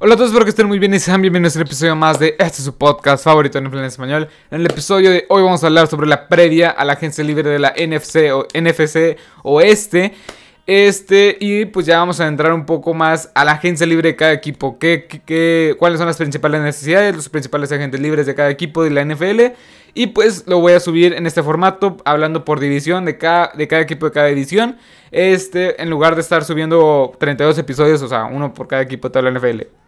Hola a todos, espero que estén muy bien y sean bienvenidos a un episodio más de este su podcast favorito en español. En el episodio de hoy vamos a hablar sobre la previa a la agencia libre de la NFC o NFC Oeste. Este, y pues ya vamos a entrar un poco más a la agencia libre de cada equipo. ¿Qué, qué, cuáles son las principales necesidades, los principales agentes libres de cada equipo de la NFL? Y pues lo voy a subir en este formato, hablando por división de cada, de cada equipo de cada edición. Este, en lugar de estar subiendo 32 episodios, o sea, uno por cada equipo de la NFL.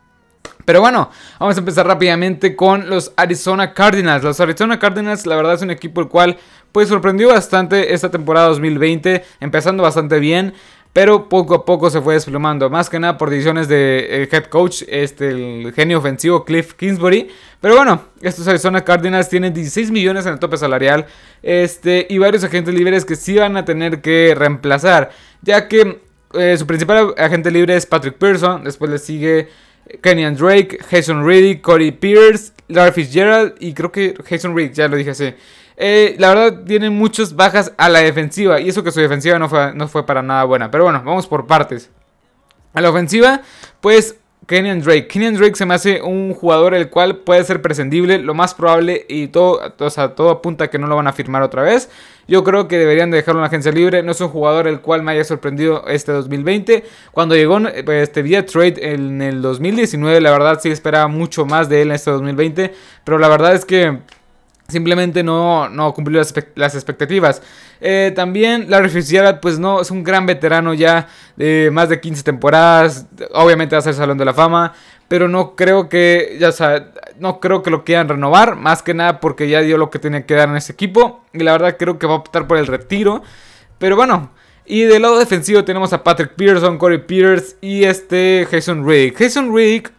Pero bueno, vamos a empezar rápidamente con los Arizona Cardinals. Los Arizona Cardinals, la verdad, es un equipo el cual pues sorprendió bastante esta temporada 2020, empezando bastante bien. Pero poco a poco se fue desplomando. Más que nada por decisiones de eh, head coach, este, el genio ofensivo Cliff Kingsbury. Pero bueno, estos Arizona Cardinals tienen 16 millones en el tope salarial. Este, y varios agentes libres que sí van a tener que reemplazar. Ya que eh, su principal agente libre es Patrick Pearson. Después le sigue Kenyan Drake, Jason Reed, Cody Pierce, Larry Fitzgerald y creo que Jason Reed, ya lo dije así. Eh, la verdad tienen muchas bajas a la defensiva y eso que su defensiva no fue, no fue para nada buena. Pero bueno, vamos por partes. A la ofensiva, pues Kenyan Drake. Kenyan Drake se me hace un jugador el cual puede ser prescindible, lo más probable y todo, o sea, todo apunta a que no lo van a firmar otra vez. Yo creo que deberían dejarlo en la agencia libre. No es un jugador el cual me haya sorprendido este 2020. Cuando llegó este vía trade en el 2019, la verdad sí esperaba mucho más de él en este 2020, pero la verdad es que simplemente no, no cumplió las, expectativas. Eh, también Larry Fitzgerald, pues no, es un gran veterano ya de más de 15 temporadas. Obviamente va a ser Salón de la Fama. Pero no creo que, ya sea, no creo que lo quieran renovar. Más que nada porque ya dio lo que tenía que dar en ese equipo. Y la verdad creo que va a optar por el retiro. Pero bueno. Y del lado defensivo tenemos a Patrick Pearson, Corey Peters y este Jason Riddick. Jason Riddick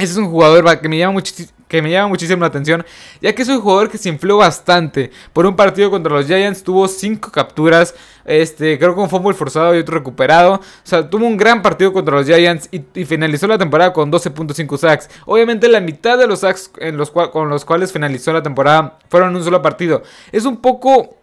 ese es un jugador que me llama muchísimo que me llama muchísimo la atención, ya que es un jugador que se infló bastante. Por un partido contra los Giants tuvo 5 capturas, este, creo que un fútbol forzado y otro recuperado. O sea, tuvo un gran partido contra los Giants y, finalizó la temporada con 12.5 sacks. Obviamente la mitad de los sacks con los cuales finalizó la temporada fueron en un solo partido. Es un poco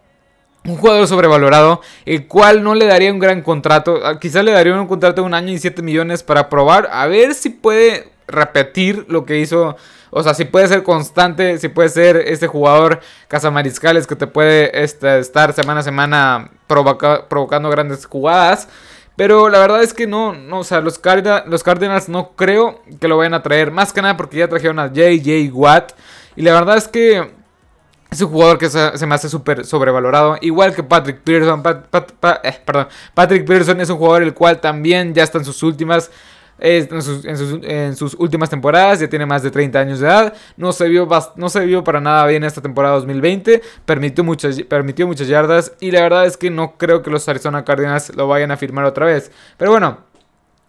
un jugador sobrevalorado, el cual no le daría un gran contrato. Ah, quizás le daría un contrato de un año y 7 millones para probar, a ver si puede repetir lo que hizo o sea, si puede ser constante, si puede ser este jugador cazamariscales que te puede este, estar semana a semana provocando grandes jugadas. Pero la verdad es que no, no o sea, los, los Cardinals no creo que lo vayan a traer. Más que nada porque ya trajeron a JJ Watt. Y la verdad es que es un jugador que se, me hace súper sobrevalorado. Igual que Patrick Pearson. Eh, perdón. Patrick Pearson es un jugador el cual también ya está en sus últimas en, sus, últimas temporadas, ya tiene más de 30 años de edad, no se vio, no se vio para nada bien esta temporada 2020, permitió muchas, permitió muchas yardas y la verdad es que no creo que los Arizona Cardinals lo vayan a firmar otra vez. Pero bueno,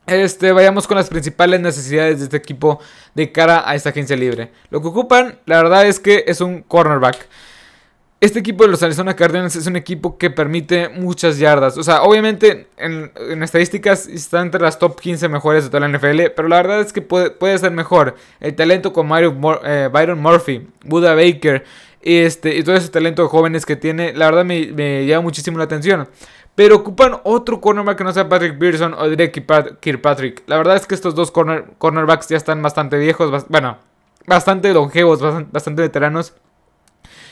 este, vayamos con las principales necesidades de este equipo de cara a esta agencia libre. Lo que ocupan, la verdad es que es un cornerback. Este equipo de los Arizona Cardinals es un equipo que permite muchas yardas. O sea, obviamente en, estadísticas está entre las top 15 mejores de toda la NFL. Pero la verdad es que puede, ser mejor. El talento con eh, Byron Murphy, Buda Baker este, y todo ese talento de jóvenes que tiene, la verdad me, llama muchísimo la atención. Pero ocupan otro cornerback que no sea Patrick Pearson o Derek Kirkpatrick. La verdad es que estos dos cornerbacks ya están bastante viejos. Bueno, bastante longevos, bastante veteranos.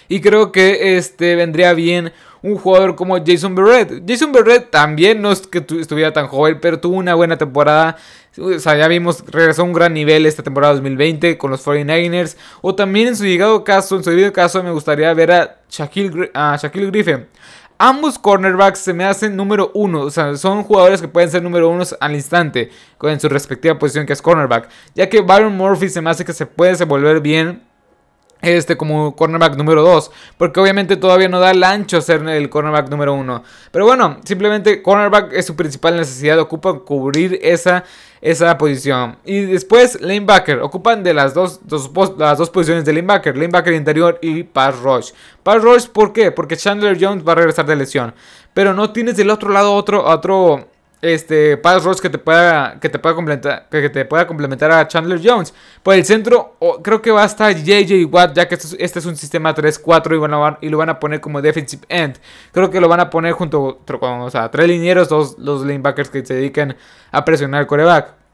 Y creo que este vendría bien un jugador como Jason Berrett. Jason Berrett también no es que estuviera tan joven, pero tuvo una buena temporada. O sea, ya vimos, regresó a un gran nivel esta temporada 2020 con los 49ers. O también en su llegado caso, en su debido caso, me gustaría ver a Shaquille, a Shaquille Griffin. Ambos cornerbacks se me hacen número uno. O sea, son jugadores que pueden ser número uno al instante. En su respectiva posición que es cornerback. Ya que Byron Murphy se me hace que se puede desenvolver bien este como cornerback número 2. Porque obviamente todavía no da el ancho ser el cornerback número 1. Pero bueno, simplemente cornerback es su principal necesidad. Ocupa cubrir esa, esa posición. Y después lanebacker. Ocupan de las dos, las dos posiciones de lanebacker. Lanebacker interior y pass rush. Pass rush, ¿por qué? Porque Chandler Jones va a regresar de lesión. Pero no tienes del otro lado otro, otro este pass rush que te pueda que te pueda complementar que te pueda complementar a Chandler Jones. Por el centro creo que va a estar JJ Watt ya que este, es este un sistema 3-4 y, y lo van a poner como defensive end. Creo que lo van a poner junto con tres linieros, dos los linebackers que se dedican a presionar el coreback.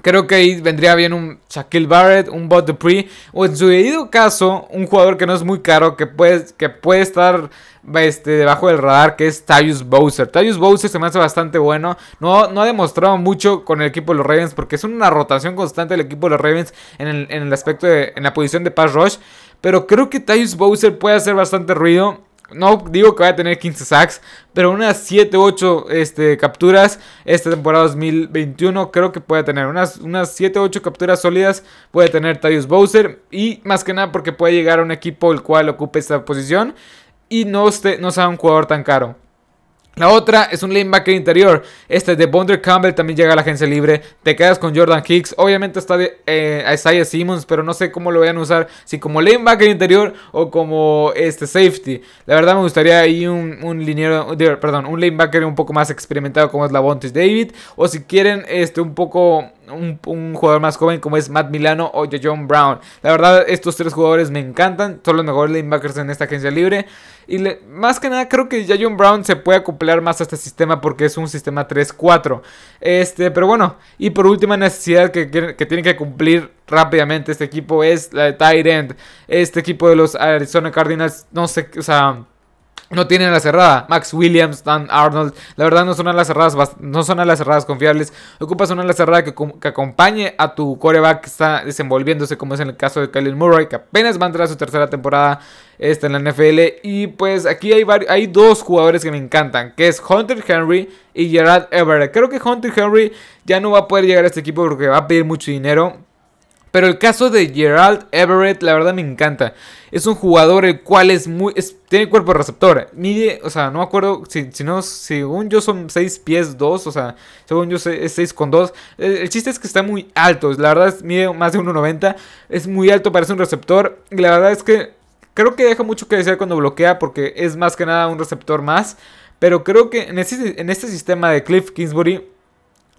Creo que ahí vendría bien un Shaquille Barrett, un Bot Dupree, o en su debido caso, un jugador que no es muy caro, que puede, que puede estar este, debajo del radar, que es Tyus Bowser. Tyus Bowser se me hace bastante bueno. No, no ha demostrado mucho con el equipo de los Ravens, porque es una rotación constante del equipo de los Ravens en el, en el aspecto de, en la posición de pass rush. Pero creo que Tyus Bowser puede hacer bastante ruido. No digo que vaya a tener 15 sacks, pero unas 7, 8 este, capturas esta temporada 2021 creo que puede tener. Unas, unas 7, 8 capturas sólidas puede tener Tyus Bowser. Y más que nada porque puede llegar a un equipo el cual ocupe esta posición y no, no sea un jugador tan caro. La otra es un lanebacker interior. Este de Bonder Campbell también llega a la agencia libre. Te quedas con Jordan Hicks. Obviamente está de, eh, Isaiah Simmons, pero no sé cómo lo vayan a usar. Si como lanebacker interior o como este safety. La verdad me gustaría ahí un, un liniero, perdón, un lanebacker un poco más experimentado como es la Bontes David. O si quieren este un poco un, jugador más joven como es Matt Milano o John Brown. La verdad, estos tres jugadores me encantan. Son los mejores linebackers en esta agencia libre. Y más que nada, creo que John Brown se puede acoplar más a este sistema porque es un sistema 3-4. Este, pero bueno, y por última necesidad que, que, tiene que cumplir rápidamente este equipo es la de tight end. Este equipo de los Arizona Cardinals, no sé, o sea no tienen la cerrada. Max Williams, Dan Arnold. La verdad no son a las cerradas, no son a las cerradas confiables. Ocupas una la cerrada que, acompañe a tu coreback que está desenvolviéndose, como es en el caso de Kyle Murray, que apenas va a entrar a su tercera temporada esta en la NFL. Y pues aquí hay, hay dos jugadores que me encantan, que es Hunter Henry y Gerard Everett. Creo que Hunter Henry ya no va a poder llegar a este equipo porque va a pedir mucho dinero. Pero el caso de Gerald Everett, la verdad me encanta. Es un jugador el cual es muy. tiene cuerpo receptor. Mide, o sea, no me acuerdo. Si, si no, según yo son 6 pies 2. O sea, según yo es 6 con 2. El, chiste es que está muy alto. La verdad es mide más de 1,90. Es muy alto, parece un receptor. Y la verdad es que creo que deja mucho que decir cuando bloquea. Porque es más que nada un receptor más. Pero creo que en este sistema de Cliff Kingsbury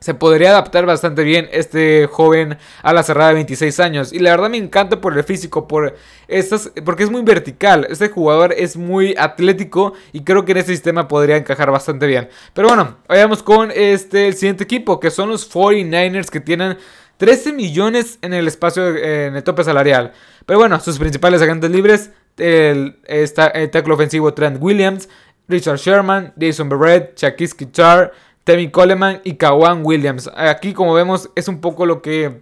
se podría adaptar bastante bien este joven a la cerrada de 26 años. Y la verdad me encanta por el físico, por estas, porque es muy vertical. Este jugador es muy atlético y creo que en este sistema podría encajar bastante bien. Pero bueno, vayamos con este, el siguiente equipo, que son los 49ers que tienen 13 millones en el espacio, en el tope salarial. Pero bueno, sus principales agentes libres, el, está, el tackle ofensivo Trent Williams, Richard Sherman, Jason Barrett, Shaquille Kichar, Tevin Coleman y Kawan Williams. Aquí, como vemos, es un poco lo que,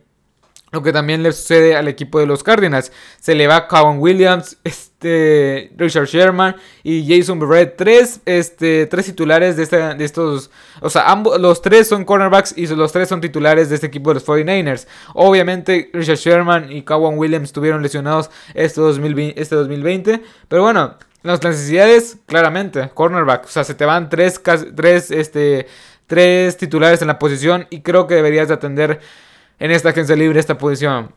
lo que también le sucede al equipo de los Cardinals. Se le va Kawan Williams, este, Richard Sherman y Jason Barrett. Tres, este, tres titulares de, de estos. O sea, ambos, los tres son cornerbacks y los tres son titulares de este equipo de los 49ers. Obviamente, Richard Sherman y Kawan Williams estuvieron lesionados este 2020, este 2020 pero bueno. Las necesidades, claramente, cornerback. O sea, se te van tres, tres este, tres titulares en la posición y creo que deberías de atender en esta agencia libre esta posición.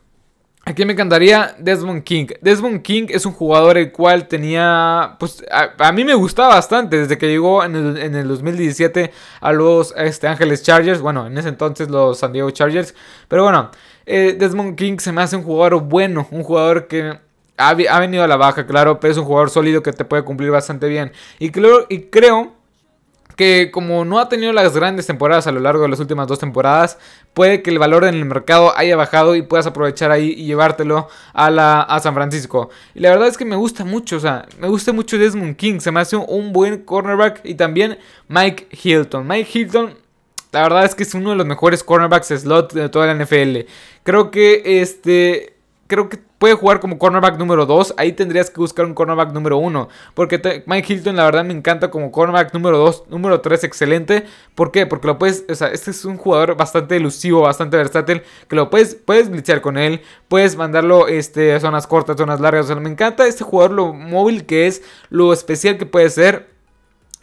Aquí me encantaría Desmond King. Desmond King es un jugador el cual tenía, pues a, mí me gustaba bastante desde que llegó en el, 2017 a los este, Ángeles Chargers. Bueno, en ese entonces los San Diego Chargers. Pero bueno, eh, Desmond King se me hace un jugador bueno, un jugador que ha, ha, venido a la baja, claro, pero es un jugador sólido que te puede cumplir bastante bien. Y, creo, y creo que como no ha tenido las grandes temporadas a lo largo de las últimas dos temporadas, puede que el valor en el mercado haya bajado y puedas aprovechar ahí y llevártelo a, la, a San Francisco. Y la verdad es que me gusta mucho, o sea, me gusta mucho Desmond King, se me hace un buen cornerback y también Mike Hilton. Mike Hilton, la verdad es que es uno de los mejores cornerbacks slot de toda la NFL. Creo que este creo que puede jugar como cornerback número 2. Ahí tendrías que buscar un cornerback número 1. Porque Mike Hilton, la verdad, me encanta como cornerback número 2, número 3, excelente. ¿Por qué? Porque lo puedes. O sea, este es un jugador bastante elusivo, bastante versátil. Que lo puedes, puedes blitzear con él. Puedes mandarlo este, a zonas cortas, zonas largas. O sea, me encanta este jugador, lo móvil que es, lo especial que puede ser.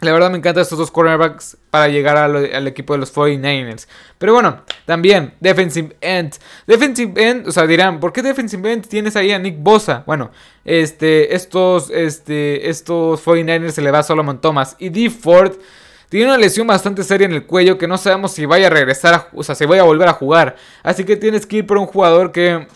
La verdad me encantan estos dos cornerbacks para llegar al, equipo de los 49ers. Pero bueno, también defensive end. Defensive end, o sea, dirán, ¿por qué defensive end tienes ahí a Nick Bosa? Bueno, este, estos, este, estos 49ers se le va a Solomon Thomas. Y D. Ford tiene una lesión bastante seria en el cuello que no sabemos si vaya a regresar, o sea, si vaya a volver a jugar. Así que tienes que ir por un jugador que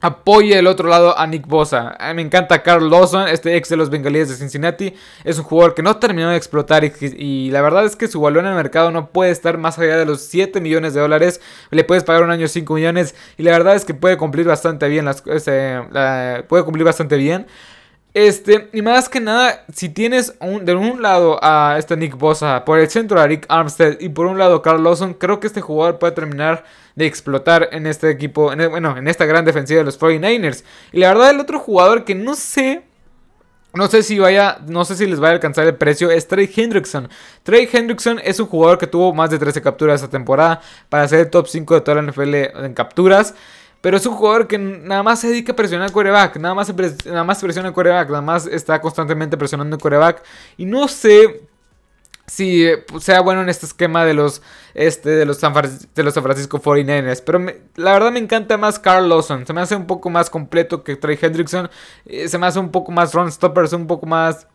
apoye el otro lado a Nick Bosa. me encanta Carl Lawson, este ex de los Bengalíes de Cincinnati. Es un jugador que no terminó de explotar y, la verdad es que su valor en el mercado no puede estar más allá de los 7 millones de dólares. Le puedes pagar un año 5 millones y la verdad es que puede cumplir bastante bien. Las, este, puede cumplir bastante bien. Este, y más que nada, si tienes de un lado a este Nick Bosa, por el centro a Rick Armstead y por un lado a Carl Lawson, creo que este jugador puede terminar de explotar en este equipo, bueno, en esta gran defensiva de los 49ers. Y la verdad, el otro jugador que no sé no sé si vaya, no sé si les va a alcanzar el precio. Es Trey Hendrickson. Trey Hendrickson es un jugador que tuvo más de 13 capturas esta temporada para ser el top 5 de toda la NFL en capturas. Pero es un jugador que nada más se dedica a presionar al coreback. Nada más, nada más presiona al coreback. Nada más está constantemente presionando el coreback. Y no sé si sea bueno en este esquema de los, este, de los, San, de los San Francisco 49ers. Pero la verdad me encanta más Carl Lawson. Se me hace un poco más completo que Trey Hendrickson. Eh, se me hace un poco más run stopper. Es un poco más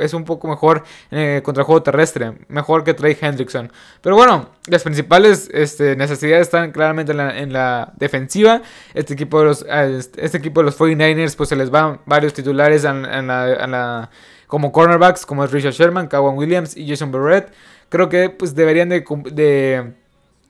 es un poco mejor eh, contra el juego terrestre. Mejor que Trey Hendrickson. Pero bueno, las principales este, necesidades están claramente en la, defensiva. Este equipo de los, este equipo de los 49ers pues se les van varios titulares en la como cornerbacks como es Richard Sherman, Kawan Williams y Jason Barrett. Creo que pues deberían de,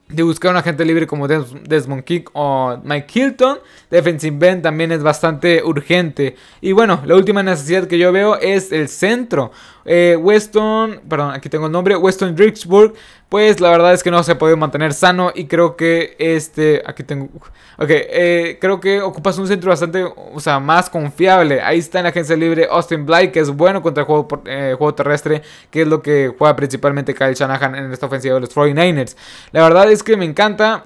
de, buscar un agente libre como Desmond King o Mike Hilton. Defensive end también es bastante urgente. Y bueno, la última necesidad que yo veo es el centro. Eh, Weston, perdón, aquí tengo el nombre, Weston Dricksburg, pues la verdad es que no se ha podido mantener sano y creo que este, aquí tengo, ok, eh, creo que ocupas un centro bastante, o sea, más confiable. Ahí está en la agencia libre Austin Blythe, que es bueno contra el juego, eh, terrestre, que es lo que juega principalmente Kyle Shanahan en esta ofensiva de los 49ers. La verdad es que me encanta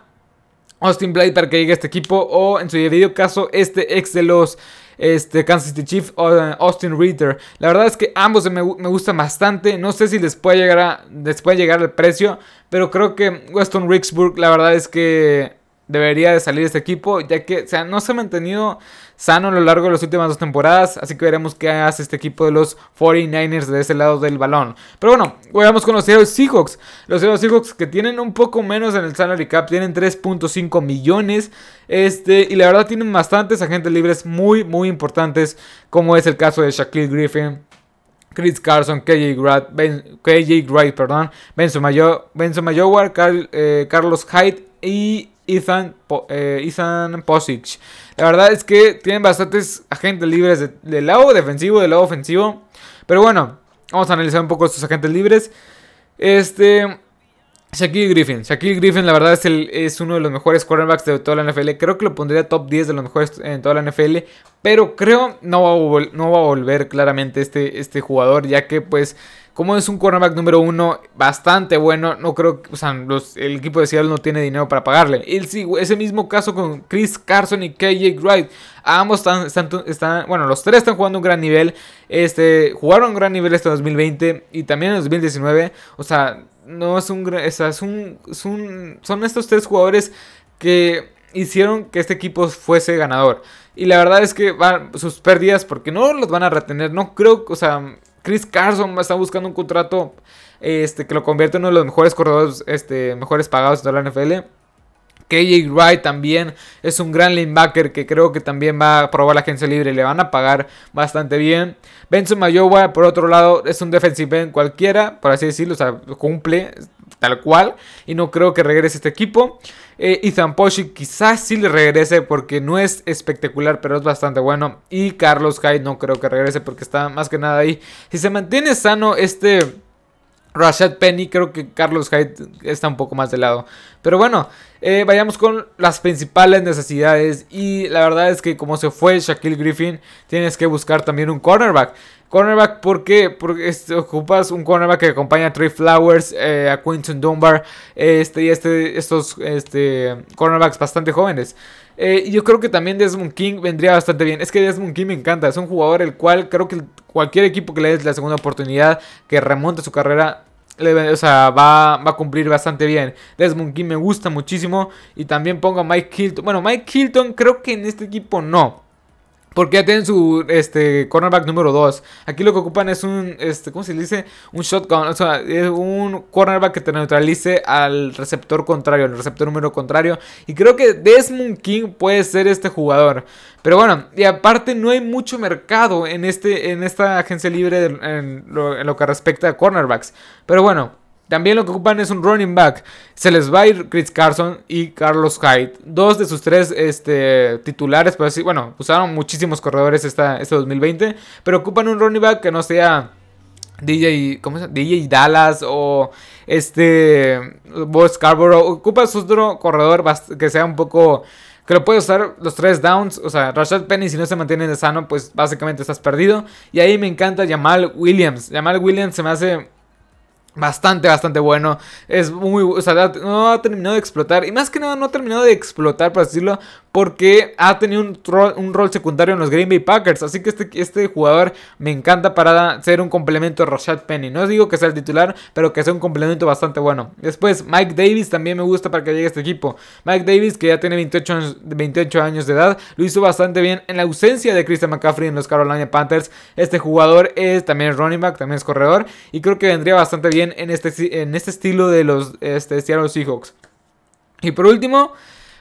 Austin Blythe para que llegue a este equipo o en su debido caso este ex de los este, Kansas City Chiefs, Austin Reader. La verdad es que ambos me, me, gustan bastante. No sé si les puede llegar, a, les puede llegar el precio, pero creo que Weston Ricksburg, la verdad es que debería de salir este equipo, ya que o sea, no se ha mantenido sano a lo largo de las últimas dos temporadas, así que veremos qué hace este equipo de los 49ers de ese lado del balón. Pero bueno, vayamos con los Seahawks. Los Seahawks que tienen un poco menos en el salary cap, tienen 3.5 millones, este, y la verdad tienen bastantes agentes libres muy, muy importantes, como es el caso de Shaquille Griffin, Chris Carson, KJ Wright, ben, KJ Wright perdón, Benzo Mayor, eh, Carlos Hyde y Ethan, eh, Ethan. La verdad es que tienen bastantes agentes libres del lado defensivo, del lado ofensivo. Pero bueno, vamos a analizar un poco estos agentes libres. Este. Shaquille Griffin. Shaquille Griffin, la verdad, es, el, es uno de los mejores cornerbacks de toda la NFL. Creo que lo pondría top 10 de los mejores en toda la NFL. Pero creo no va a, no va a volver claramente este, este jugador. Ya que, pues, como es un cornerback número uno bastante bueno, no creo que, o sea, el equipo de Seattle no tiene dinero para pagarle. Y sí, ese mismo caso con Chris Carson y KJ Wright. Ambos están, están, bueno, los tres están jugando un gran nivel. Este, jugaron un gran nivel este 2020 y también en 2019. O sea, no es un, un, es un, son estos tres jugadores que hicieron que este equipo fuese ganador. Y la verdad es que van sus pérdidas, porque no los van a retener, no creo, o sea, Chris Carson está buscando un contrato este, que lo convierte en uno de los mejores corredores, este, mejores pagados de la NFL. KJ Wright también es un gran linebacker que creo que también va a probar la agencia libre y le van a pagar bastante bien. Benson Mayowa, por otro lado, es un defensive end cualquiera, por así decirlo, o sea, cumple tal cual y no creo que regrese este equipo. Eh, Ethan Poshi quizás sí le regrese porque no es espectacular, pero es bastante bueno. Y Carlos Hyde no creo que regrese porque está más que nada ahí. Si se mantiene sano este Rashad Penny, creo que Carlos Hyde está un poco más de lado. Pero bueno, eh, vayamos con las principales necesidades. Y la verdad es que como se fue Shaquille Griffin, tienes que buscar también un cornerback. Cornerback, ¿por qué? Porque ocupas un cornerback que acompaña a Trey Flowers, eh, a Quinton Dunbar este, y este, estos este, cornerbacks bastante jóvenes. Eh, yo creo que también Desmond King vendría bastante bien. Es que Desmond King me encanta. Es un jugador el cual creo que cualquier equipo que le des la segunda oportunidad, que remonte su carrera, o sea, va, a cumplir bastante bien. Desmond King me gusta muchísimo. Y también pongo a Mike Hilton. Bueno, Mike Hilton creo que en este equipo no. Porque ya tienen su este, cornerback número 2. Aquí lo que ocupan es un, este, ¿cómo se dice? Un shotgun. O sea, es un cornerback que te neutralice al receptor contrario, al receptor número contrario. Y creo que Desmond King puede ser este jugador. Pero bueno, y aparte no hay mucho mercado en, este, en esta agencia libre en lo, en lo que respecta a cornerbacks. Pero bueno. También lo que ocupan es un running back. Se les va a ir Chris Carson y Carlos Hyde. Dos de sus tres este, titulares. Pues sí, bueno, usaron muchísimos corredores esta, este 2020. Pero ocupan un running back que no sea DJ, ¿cómo se DJ Dallas o este Boss Scarborough. Ocupa otro corredor que sea un poco que lo puede usar los tres downs. O sea, Rashad Penny, si no se mantiene de sano, pues básicamente estás perdido. Y ahí me encanta Jamal Williams. Jamal Williams se me hace Bastante, bastante bueno. Es muy. O sea, no ha terminado de explotar. Y más que nada, no ha terminado de explotar, por decirlo porque ha tenido un rol, secundario en los Green Bay Packers. Así que este, este jugador me encanta para ser un complemento de Rashad Penny. No digo que sea el titular, pero que sea un complemento bastante bueno. Después, Mike Davis también me gusta para que llegue a este equipo. Mike Davis, que ya tiene 28 años, 28 años de edad, lo hizo bastante bien en la ausencia de Christian McCaffrey en los Carolina Panthers. Este jugador es también running back, también es corredor. Y creo que vendría bastante bien en este, en este estilo de los este, Seattle Seahawks. Y por último,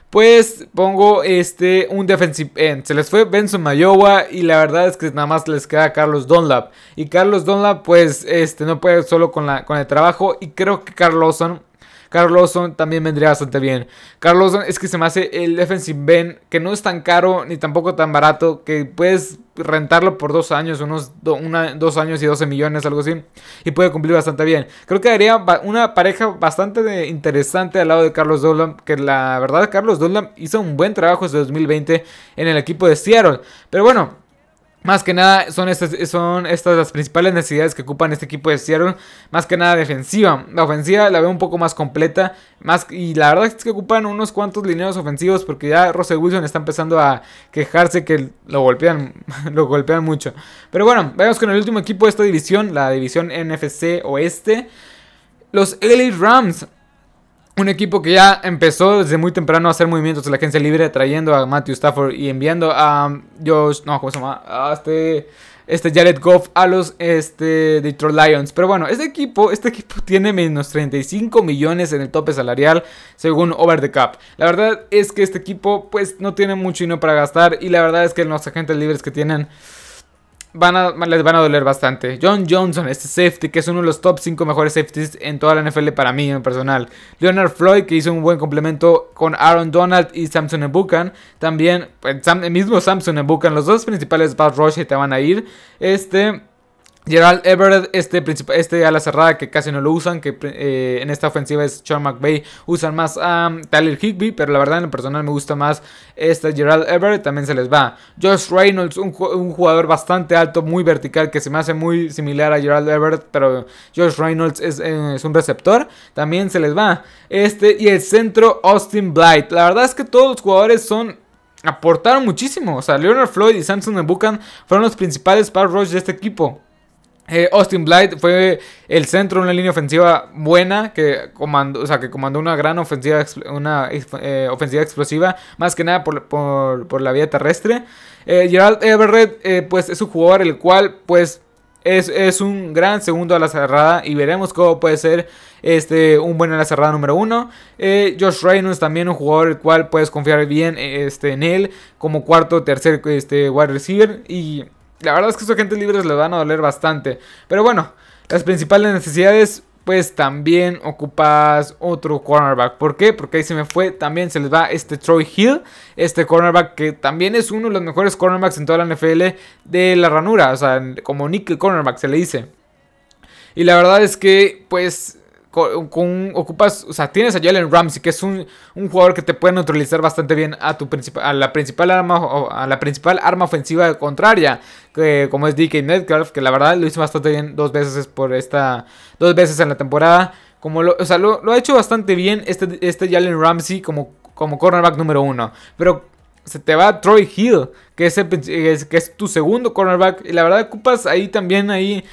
pues pongo este un defensive end. Se les fue Benson Mayowa y la verdad es que nada más les queda Carlos Dunlap. Y Carlos Dunlap pues este no puede solo con, la, con el trabajo y creo que Carlosson Carlos también vendría bastante bien. Carlos es que se me hace el defensive Ben que no es tan caro ni tampoco tan barato, que puedes rentarlo por dos años, unos dos años y 12 millones, algo así, y puede cumplir bastante bien. Creo que daría una pareja bastante interesante al lado de Carlos Dolan, que la verdad Carlos Dolan hizo un buen trabajo desde 2020 en el equipo de Seattle. Pero bueno, más que nada son estas, son estas las principales necesidades que ocupan este equipo de Seattle. Más que nada defensiva. La ofensiva la veo un poco más completa. Más, y la verdad es que ocupan unos cuantos lineos ofensivos. Porque ya Russell Wilson está empezando a quejarse que lo golpean, lo golpean mucho. Pero bueno, vamos con el último equipo de esta división. La división NFC Oeste. Los LA Rams. Un equipo que ya empezó desde muy temprano a hacer movimientos en la agencia libre, trayendo a Matthew Stafford y enviando a Josh, no, ¿cómo se llama? A este, este Jared Goff a los este, Detroit Lions. Pero bueno, este equipo, este equipo tiene menos 35 millones en el tope salarial, según Over the Cap. La verdad es que este equipo, pues, no tiene mucho dinero para gastar. Y la verdad es que los agentes libres que tienen les van a doler bastante. John Johnson, este safety, que es uno de los top 5 mejores safeties en toda la NFL para mí en personal. Leonard Floyd, que hizo un buen complemento con Aaron Donald y Samson Ebukan. También, pues, el mismo Samson Ebukan, los dos principales pass rush que te van a ir. Este. Gerald Everett, este, este ala cerrada que casi no lo usan, que eh, en esta ofensiva es Sean McVay, usan más a Tyler Higby, pero la verdad en lo personal me gusta más este Gerald Everett, también se les va. Josh Reynolds, un, jugador bastante alto, muy vertical, que se me hace muy similar a Gerald Everett, pero Josh Reynolds es, eh, un receptor, también se les va. Este y el centro Austin Blight, la verdad es que todos los jugadores son aportaron muchísimo. O sea, Leonard Floyd y Samson Buchan fueron los principales pass rush de este equipo. Eh, Austin Blight fue el centro de una línea ofensiva buena que comandó, o sea, que comandó una gran ofensiva, una eh, ofensiva explosiva, más que nada por, la vía terrestre. Eh, Gerald Everett, pues es un jugador el cual, pues, es, es, un gran segundo a la cerrada y veremos cómo puede ser este, un buen a la cerrada número uno. Josh Reynolds también un jugador el cual puedes confiar bien este, en él como cuarto, tercer este, wide receiver y la verdad es que sus agentes libres le van a doler bastante. Pero bueno, las principales necesidades, pues también ocupas otro cornerback. ¿Por qué? Porque ahí se me fue. También se les va este Troy Hill. Este cornerback que también es uno de los mejores cornerbacks en toda la NFL de la ranura. O sea, como nickel cornerback se le dice. Y la verdad es que, pues, ocupas, o sea, tienes a Jalen Ramsey, que es un, jugador que te puede neutralizar bastante bien a tu a la principal arma a la principal arma ofensiva contraria, que, como es DK Metcalf, que la verdad lo hizo bastante bien dos veces por esta dos veces en la temporada, como lo, o sea, lo, ha hecho bastante bien este este Jalen Ramsey como como cornerback número uno, pero se te va Troy Hill, que es, que es tu segundo cornerback y la verdad ocupas ahí también ahí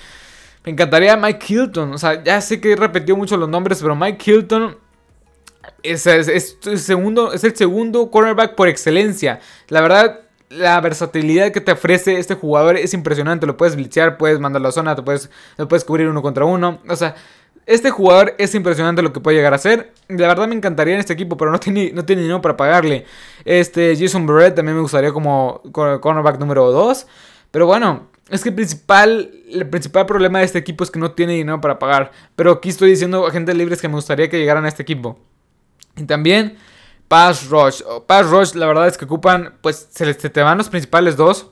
me encantaría Mike Hilton. O sea, ya sé que he repetido mucho los nombres, pero Mike Hilton es, el segundo, es el segundo cornerback por excelencia. La verdad, la versatilidad que te ofrece este jugador es impresionante. Lo puedes blitzear, puedes mandar la zona, te puedes, lo puedes cubrir uno contra uno. O sea, este jugador es impresionante lo que puede llegar a ser. La verdad me encantaría en este equipo, pero no tiene, no tiene dinero para pagarle. Este Jason Barrett también me gustaría como cornerback número 2. Pero bueno, es que el principal, el principal problema de este equipo es que no tiene dinero para pagar. Pero aquí estoy diciendo agentes libres que me gustaría que llegaran a este equipo. Y también Pass Rush. Pass Rush, la verdad es que ocupan, pues se, te van los principales dos.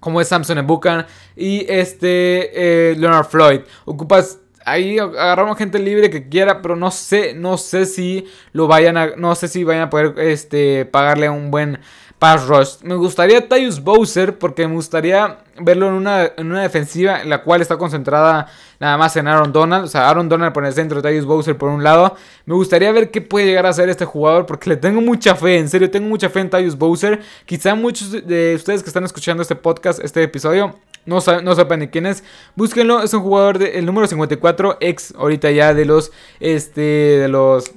Como es Samson Ebukan y este eh, Leonard Floyd. Ocupas ahí agarramos gente libre que quiera, pero no sé, no sé si lo vayan a, no sé si vayan a poder este, pagarle un buen pass rush. Me gustaría Tyus Bowser porque me gustaría verlo en una, en una defensiva en la cual está concentrada nada más en Aaron Donald. O sea, Aaron Donald por el centro, Tyus Bowser por un lado. Me gustaría ver qué puede llegar a hacer este jugador porque le tengo mucha fe, en serio, tengo mucha fe en Tyus Bowser. Quizá muchos de ustedes que están escuchando este podcast, este episodio, no, no sepan ni quién es. Búsquenlo, es un jugador del número 54, ex ahorita ya de los, este, de los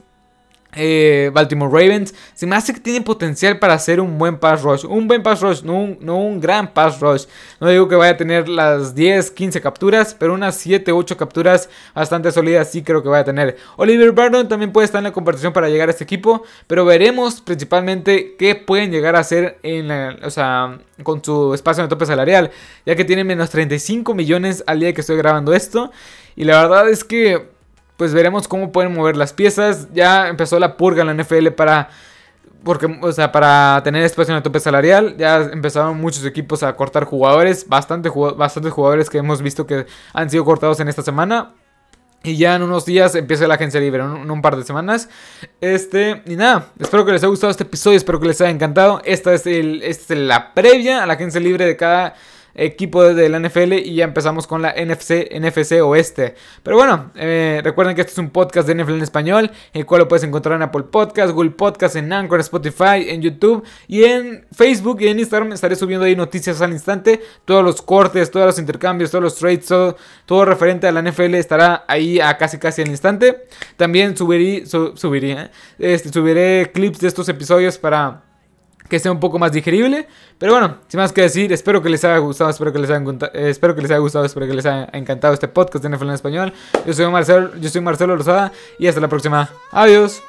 eh, Baltimore Ravens. Se me hace que tiene potencial para hacer un buen pass rush. Un buen pass rush, no un, gran pass rush. No digo que vaya a tener las 10, 15 capturas, pero unas 7, 8 capturas bastante sólidas sí creo que vaya a tener. Oliver Barton también puede estar en la competición para llegar a este equipo, pero veremos principalmente qué pueden llegar a hacer en o sea, con su espacio de tope salarial, ya que tiene menos 35 millones al día que estoy grabando esto. Y la verdad es que pues veremos cómo pueden mover las piezas. Ya empezó la purga en la NFL para porque, o sea, para tener espacio en el tope salarial, ya empezaron muchos equipos a cortar jugadores, bastante, bastantes jugadores que hemos visto que han sido cortados en esta semana. Y ya en unos días empieza la agencia libre, en un, par de semanas. Este, y nada, espero que les haya gustado este episodio, espero que les haya encantado. Esta es, el, esta es la previa a la agencia libre de cada equipo de la NFL y ya empezamos con la NFC, NFC Oeste. Pero bueno, eh, recuerden que este es un podcast de NFL en español, el cual lo puedes encontrar en Apple Podcast, Google Podcast, en Anchor, Spotify, en YouTube y en Facebook y en Instagram estaré subiendo ahí noticias al instante, todos los cortes, todos los intercambios, todos los trades, todo, referente a la NFL estará ahí a casi casi al instante. También subiré, subiré, ¿eh? este, subiré clips de estos episodios para que sea un poco más digerible. Pero bueno, sin más que decir, espero que les haya gustado, espero que les haya, eh, espero que les haya gustado, espero que les haya encantado este podcast de NFL en español. Yo soy Marcelo, yo soy Marcelo Rosada y hasta la próxima. Adiós.